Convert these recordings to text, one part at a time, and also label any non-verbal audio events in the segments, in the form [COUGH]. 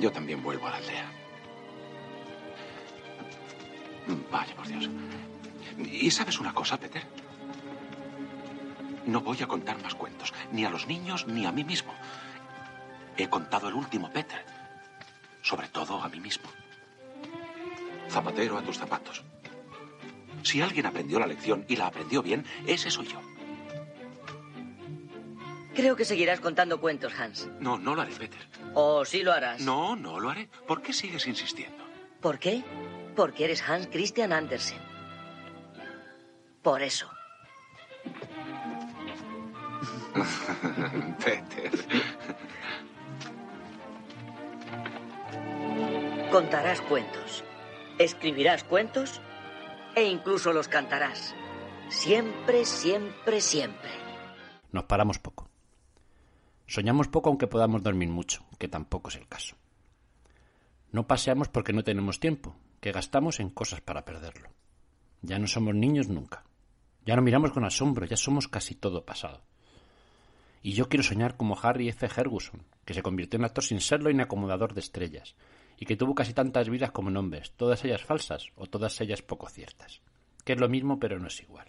Yo también vuelvo a la aldea. Vaya, por Dios. ¿Y sabes una cosa, Peter? No voy a contar más cuentos, ni a los niños ni a mí mismo. He contado el último, Peter. Sobre todo a mí mismo. Zapatero a tus zapatos. Si alguien aprendió la lección y la aprendió bien, ese soy yo. Creo que seguirás contando cuentos, Hans. No, no lo haré, Peter. ¿O sí lo harás? No, no lo haré. ¿Por qué sigues insistiendo? ¿Por qué? Porque eres Hans Christian Andersen. Por eso. [LAUGHS] Peter. Contarás cuentos, escribirás cuentos e incluso los cantarás. Siempre, siempre, siempre. Nos paramos poco. Soñamos poco aunque podamos dormir mucho, que tampoco es el caso. No paseamos porque no tenemos tiempo, que gastamos en cosas para perderlo. Ya no somos niños nunca. Ya no miramos con asombro, ya somos casi todo pasado. Y yo quiero soñar como Harry F. Ferguson, que se convirtió en actor sin serlo y en acomodador de estrellas, y que tuvo casi tantas vidas como nombres, todas ellas falsas o todas ellas poco ciertas, que es lo mismo pero no es igual.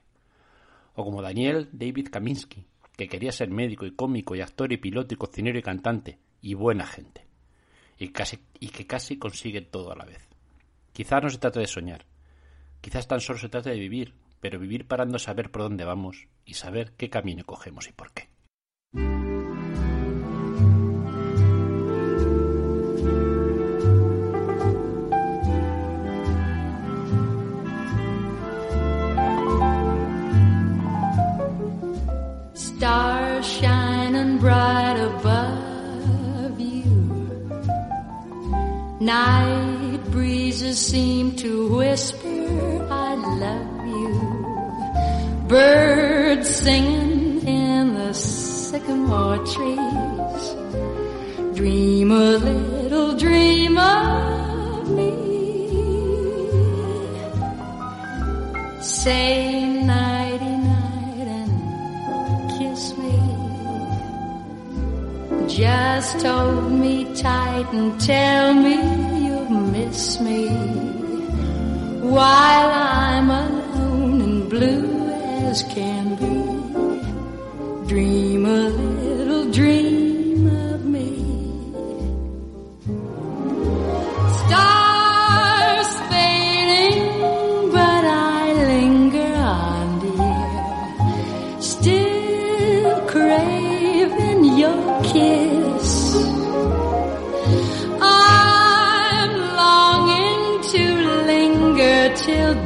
O como Daniel David Kaminsky, que quería ser médico y cómico y actor y piloto y cocinero y cantante, y buena gente, y, casi, y que casi consigue todo a la vez. Quizás no se trate de soñar, quizás tan solo se trate de vivir, pero vivir parando saber por dónde vamos y saber qué camino cogemos y por qué. Shining bright above you. Night breezes seem to whisper, I love you. Birds singing in the sycamore trees. Dream a little dream of me. Say nighty Just hold me tight and tell me you'll miss me while I'm alone and blue as can be.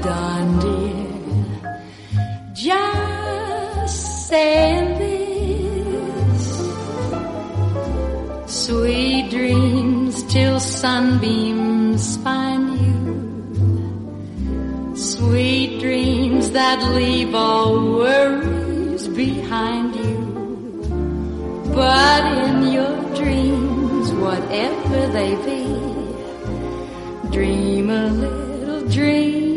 Dawn, dear. Just saying this. Sweet dreams till sunbeams find you. Sweet dreams that leave all worries behind you. But in your dreams, whatever they be, dream a little dream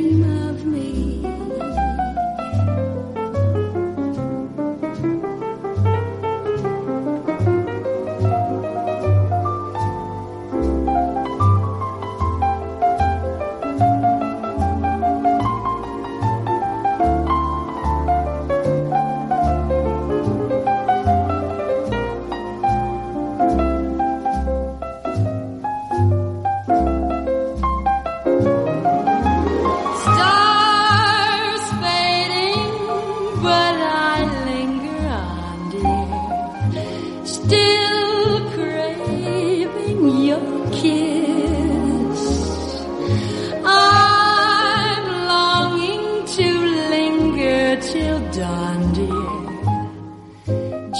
dawn, dear.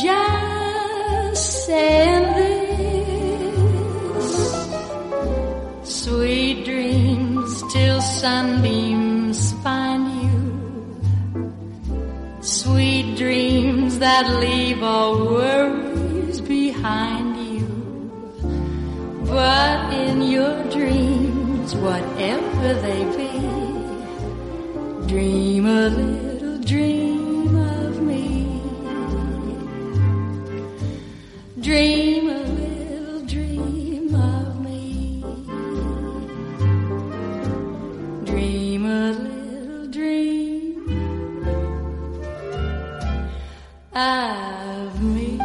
Just saying this. Sweet dreams till sunbeams find you. Sweet dreams that leave all worries behind you. But in your dreams, whatever they be, dream a little dream dream a little dream of me. Dream a little dream of me.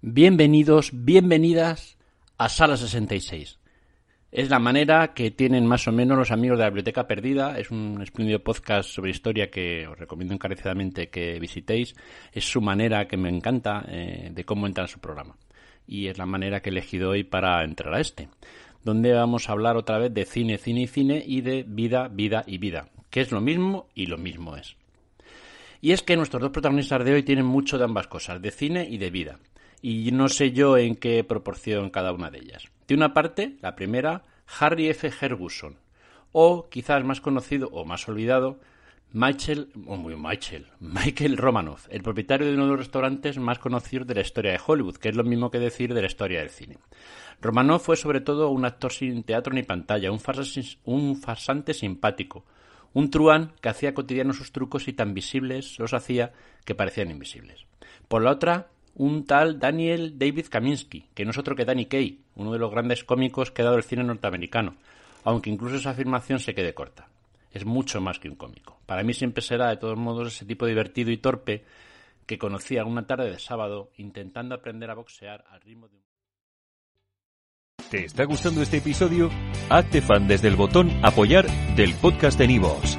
Bienvenidos, bienvenidas a Sala 66 es la manera que tienen más o menos los amigos de la Biblioteca Perdida. Es un espléndido podcast sobre historia que os recomiendo encarecidamente que visitéis. Es su manera que me encanta eh, de cómo entrar a su programa. Y es la manera que he elegido hoy para entrar a este. Donde vamos a hablar otra vez de cine, cine y cine y de vida, vida y vida. Que es lo mismo y lo mismo es. Y es que nuestros dos protagonistas de hoy tienen mucho de ambas cosas, de cine y de vida. Y no sé yo en qué proporción cada una de ellas. De una parte, la primera, Harry F. Ferguson, o quizás más conocido o más olvidado, Michael, oh, Michael, [LAUGHS] Michael Romanoff, el propietario de uno de los restaurantes más conocidos de la historia de Hollywood, que es lo mismo que decir de la historia del cine. Romanoff fue sobre todo un actor sin teatro ni pantalla, un, un farsante simpático, un truán que hacía cotidianos sus trucos y tan visibles los hacía que parecían invisibles. Por la otra, un tal Daniel David Kaminsky, que no es otro que Danny Kaye, uno de los grandes cómicos que ha dado el cine norteamericano, aunque incluso esa afirmación se quede corta. Es mucho más que un cómico. Para mí siempre será, de todos modos, ese tipo divertido y torpe que conocía una tarde de sábado intentando aprender a boxear al ritmo de un... ¿Te está gustando este episodio? Hazte fan desde el botón apoyar del podcast de Nivos.